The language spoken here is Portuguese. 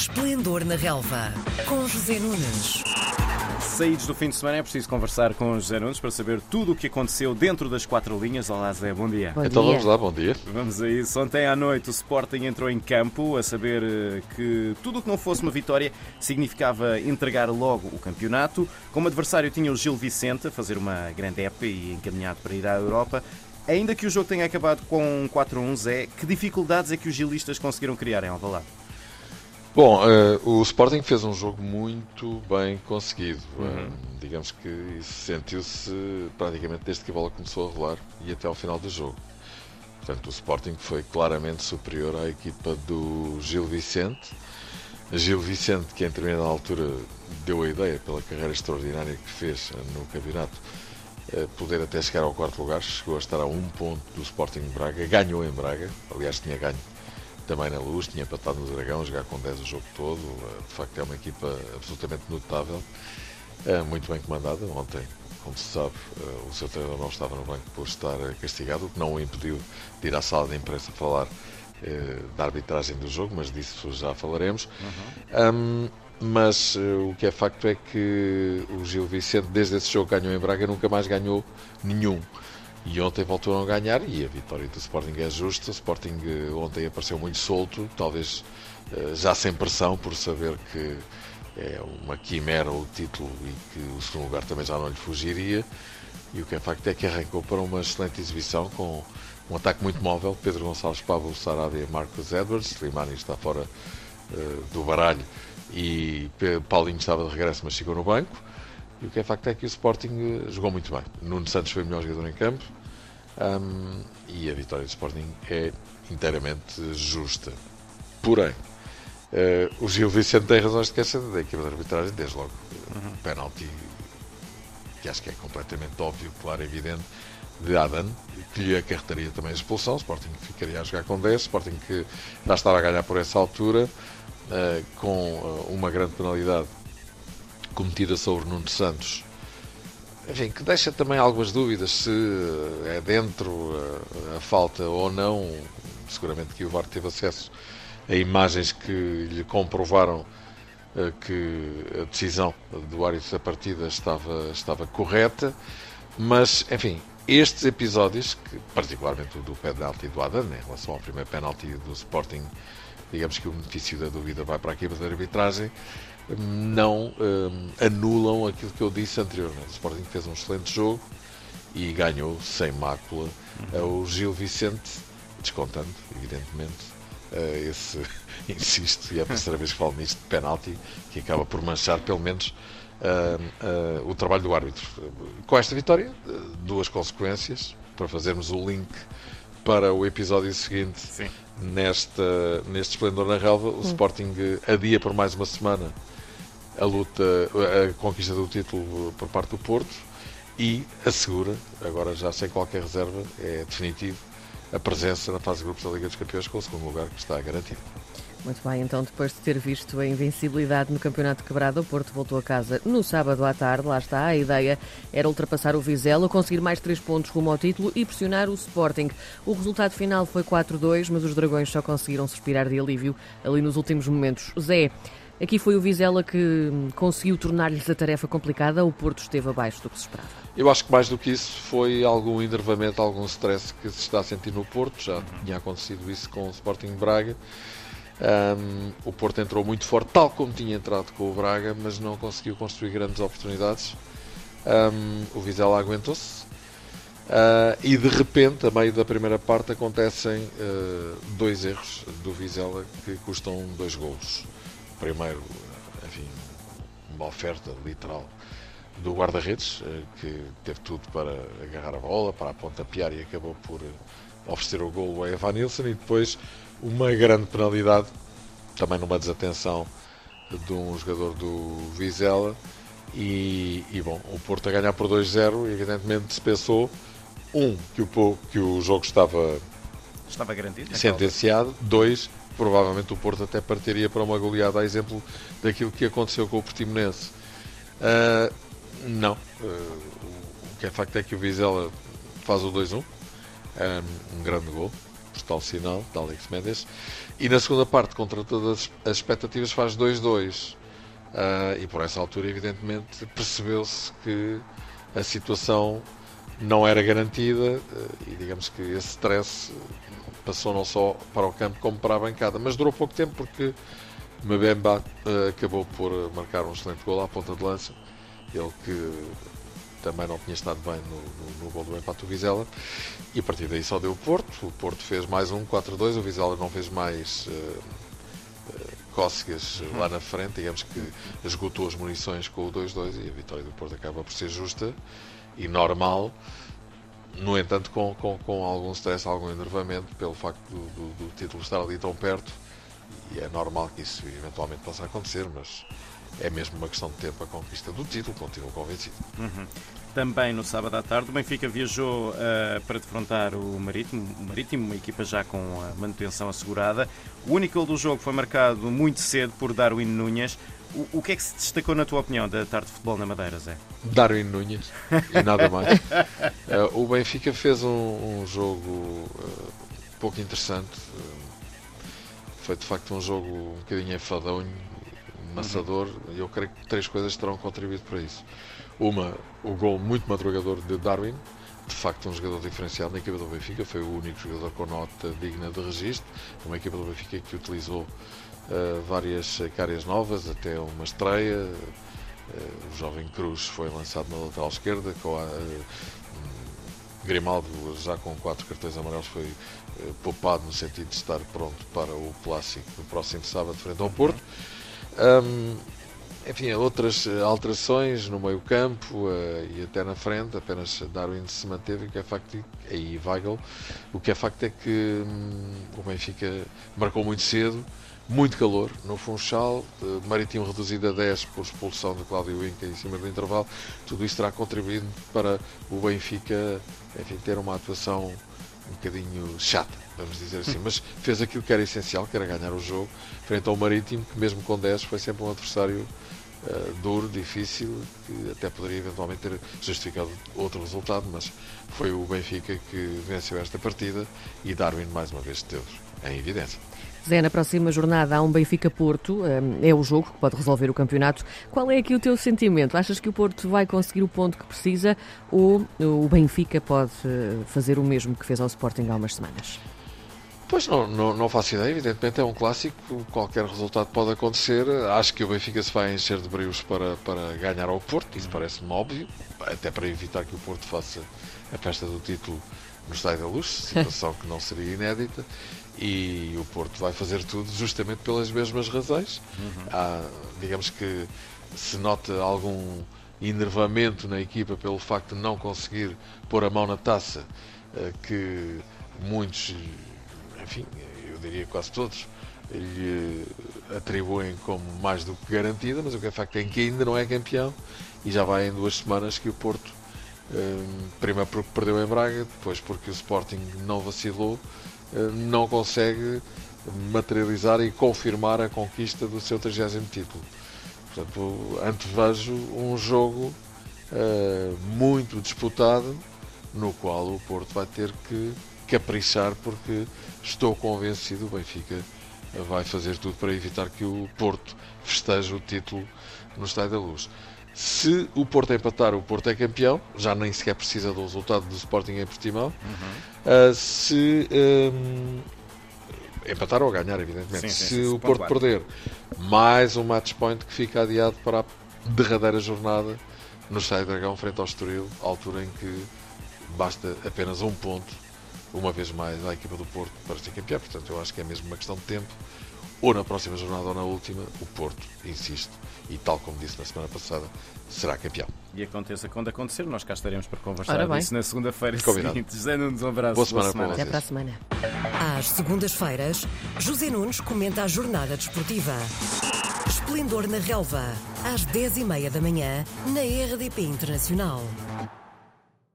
Esplendor na Relva, com José Nunes. Saídos do fim de semana é preciso conversar com os Zé Nunes para saber tudo o que aconteceu dentro das quatro linhas. Olá Zé, bom dia. Bom então dia. vamos lá, bom dia. Vamos a isso. Ontem à noite o Sporting entrou em campo a saber eh, que tudo o que não fosse uma vitória significava entregar logo o campeonato. Como adversário tinha o Gil Vicente a fazer uma grande época e encaminhado para ir à Europa. Ainda que o jogo tenha acabado com 4-1, Zé, que dificuldades é que os gilistas conseguiram criar em Alvalade? Bom, eh, o Sporting fez um jogo muito bem conseguido. Uhum. Eh, digamos que isso sentiu-se praticamente desde que a bola começou a rolar e até ao final do jogo. Portanto, o Sporting foi claramente superior à equipa do Gil Vicente. Gil Vicente, que em determinada altura deu a ideia, pela carreira extraordinária que fez no campeonato, eh, poder até chegar ao quarto lugar, chegou a estar a um ponto do Sporting de Braga, ganhou em Braga, aliás tinha ganho também na Luz, tinha empatado no Dragão, jogar com 10 o jogo todo, eh, de facto é uma equipa absolutamente notável, eh, muito bem comandada, ontem, como se sabe, eh, o seu treinador não estava no banco por estar castigado, o que não o impediu de ir à sala de imprensa falar da arbitragem do jogo, mas disso já falaremos. Um, mas o que é facto é que o Gil Vicente, desde esse jogo ganhou em Braga, nunca mais ganhou nenhum. E ontem voltou a ganhar e a vitória do Sporting é justa. O Sporting uh, ontem apareceu muito solto, talvez uh, já sem pressão, por saber que é uma quimera o título e que o segundo lugar também já não lhe fugiria. E o que é facto é que arrancou para uma excelente exibição com um ataque muito móvel. Pedro Gonçalves, Pablo Sarabia Marcos Edwards. Slimani está fora do baralho e Paulinho estava de regresso, mas ficou no banco. E o que é facto é que o Sporting eh, jogou muito bem. Nuno Santos foi o melhor jogador em campo um, e a vitória do Sporting é inteiramente justa. Porém, uh, o Gil Vicente tem razões de queixa da equipa de arbitragem, desde logo. Uhum. Penalti que acho que é completamente óbvio, claro, evidente, de Adan, que lhe acarretaria também a expulsão. O Sporting ficaria a jogar com 10. Sporting que já estava a ganhar por essa altura. Uh, com uh, uma grande penalidade cometida sobre Nuno Santos, enfim, que deixa também algumas dúvidas se uh, é dentro a falta ou não. Seguramente que o VAR teve acesso a imagens que lhe comprovaram que a decisão do árbitro da partida estava, estava correta, mas, enfim, estes episódios, que, particularmente o do penalti do Adan, em relação ao primeiro penalti do Sporting digamos que o benefício da dúvida vai para a equipa de arbitragem, não um, anulam aquilo que eu disse anteriormente. O Sporting fez um excelente jogo e ganhou sem mácula uhum. o Gil Vicente, descontando, evidentemente, uh, esse, insisto, e é a terceira vez que falo nisto, de penalti, que acaba por manchar pelo menos uh, uh, o trabalho do árbitro. Com esta vitória, duas consequências, para fazermos o link para o episódio seguinte Sim. nesta, neste esplendor na relva. O hum. Sporting adia por mais uma semana a luta, a conquista do título por parte do Porto e assegura, agora já sem qualquer reserva, é definitivo, a presença na fase de grupos da Liga dos Campeões com o segundo lugar que está garantido. Muito bem, então depois de ter visto a invencibilidade no Campeonato Quebrado, o Porto voltou a casa no sábado à tarde. Lá está, a ideia era ultrapassar o Vizela, conseguir mais três pontos rumo ao título e pressionar o Sporting. O resultado final foi 4-2, mas os Dragões só conseguiram suspirar de alívio ali nos últimos momentos. Zé, aqui foi o Vizela que conseguiu tornar-lhes a tarefa complicada, o Porto esteve abaixo do que se esperava. Eu acho que mais do que isso foi algum enervamento, algum stress que se está a sentir no Porto. Já tinha acontecido isso com o Sporting Braga. Um, o Porto entrou muito forte, tal como tinha entrado com o Braga, mas não conseguiu construir grandes oportunidades. Um, o Vizela aguentou-se uh, e de repente, a meio da primeira parte, acontecem uh, dois erros do Vizela que custam dois golos. Primeiro, enfim, uma oferta literal do guarda-redes, uh, que teve tudo para agarrar a bola, para pontapear e acabou por oferecer o golo a Evan Nilsson e depois uma grande penalidade, também numa desatenção de um jogador do Vizela. E, e bom, o Porto a ganhar por 2-0, evidentemente se pensou, um, que o, que o jogo estava, estava garantido, sentenciado, dois, provavelmente o Porto até partiria para uma goleada, a exemplo daquilo que aconteceu com o Portimonense. Uh, não, uh, o que é facto é que o Vizela faz o 2-1, um, um grande gol, por tal sinal, de Alex Mendes. E na segunda parte, contra todas as expectativas, faz 2-2. Uh, e por essa altura, evidentemente, percebeu-se que a situação não era garantida uh, e digamos que esse stress passou não só para o campo como para a bancada. Mas durou pouco tempo porque Mbemba uh, acabou por marcar um excelente gol à ponta de lança. Ele que também não tinha estado bem no, no, no gol do empate do Vizela. E a partir daí só deu o Porto. O Porto fez mais um 4-2. O Vizela não fez mais. Uh, cócegas lá na frente, digamos que esgotou as munições com o 2-2 e a vitória do Porto acaba por ser justa e normal, no entanto com, com, com algum stress, algum enervamento pelo facto do, do, do título estar ali tão perto e é normal que isso eventualmente possa acontecer, mas é mesmo uma questão de tempo a conquista do título, continuo convencido. Uhum. Também no sábado à tarde, o Benfica viajou uh, para defrontar o Marítimo, o Marítimo, uma equipa já com a manutenção assegurada. O único gol do jogo foi marcado muito cedo por Darwin Núñez. O, o, que é que se destacou, na tua opinião, da tarde de futebol na Madeira, Zé? Darwin Núñez e nada mais. uh, o Benfica fez um, um jogo uh, pouco interessante. foi de facto um jogo um bocadinho enfadonho, uhum. e eu creio que três coisas terão contribuído para isso. Uma, o gol muito madrugador de Darwin, de facto um jogador diferenciado na equipa do Benfica, foi o único jogador com nota digna de registro, uma equipa do Benfica que utilizou uh, várias caras novas, até uma estreia, uh, o jovem Cruz foi lançado na lateral esquerda, com a, uh, Grimaldo já com quatro cartões amarelos foi poupado no sentido de estar pronto para o clássico no próximo sábado frente ao Porto. Um, enfim, outras alterações no meio campo uh, e até na frente, apenas Darwin se manteve, o que é facto, e Weigl, o que é facto é que hum, o Benfica marcou muito cedo, muito calor no Funchal, uh, Marítimo reduzido a 10 por expulsão de Cláudio Inca em cima do intervalo, tudo isso terá contribuído para o Benfica enfim, ter uma atuação um bocadinho chata, vamos dizer assim, mas fez aquilo que era essencial, que era ganhar o jogo, frente ao Marítimo, que mesmo com 10 foi sempre um adversário uh, duro, difícil, que até poderia eventualmente ter justificado outro resultado, mas foi o Benfica que venceu esta partida e Darwin mais uma vez esteve em evidência. Zé, na próxima jornada há um Benfica-Porto, é o jogo que pode resolver o campeonato. Qual é aqui o teu sentimento? Achas que o Porto vai conseguir o ponto que precisa ou o Benfica pode eh, fazer o mesmo que fez ao Sporting há umas semanas? Pois não, não, não, faço ideia, evidentemente é um clássico, qualquer resultado pode acontecer. Acho que o Benfica se vai encher de brios para, para ganhar ao Porto, isso parece-me óbvio, até para evitar que o Porto faça a festa do título no Estádio da Luz, situação que não seria inédita e o Porto vai fazer tudo justamente pelas mesmas razões. Uhum. Há, digamos que se nota algum enervamento na equipa pelo facto de não conseguir pôr a mão na taça, eh, que muitos, enfim, eu diria quase todos, lhe atribuem como mais do que garantida, mas o que é facto é que ainda não é campeão e já vai em duas semanas que o Porto, eh, primeiro porque perdeu em Braga, depois porque o Sporting não vacilou eh, não consegue materializar e confirmar a conquista do seu 30 título. Portanto, antevejo um jogo uh, muito disputado, no qual o Porto vai ter que caprichar, porque estou convencido o Benfica vai fazer tudo para evitar que o Porto festeje o título no Estádio da Luz. Se o Porto empatar, o Porto é campeão, já nem sequer precisa do resultado do Sporting em Portimão. Uhum. Uh, se um, empatar ou ganhar, evidentemente. Sim, sim, se sim, o Porto perder, mais um match point que fica adiado para a derradeira jornada no Estádio Dragão, frente ao Estoril, altura em que basta apenas um ponto, uma vez mais, à equipa do Porto para ser campeão. Portanto, eu acho que é mesmo uma questão de tempo ou na próxima jornada ou na última, o Porto, insisto, e tal como disse na semana passada, será campeão. E aconteça quando acontecer, nós cá estaremos para conversar disso na segunda-feira seguinte. José Nunes, um abraço. Boa semana, boa semana. Até para a semana. Às segundas-feiras, José Nunes comenta a jornada desportiva. Esplendor na Relva, às 10h30 da manhã, na RDP Internacional.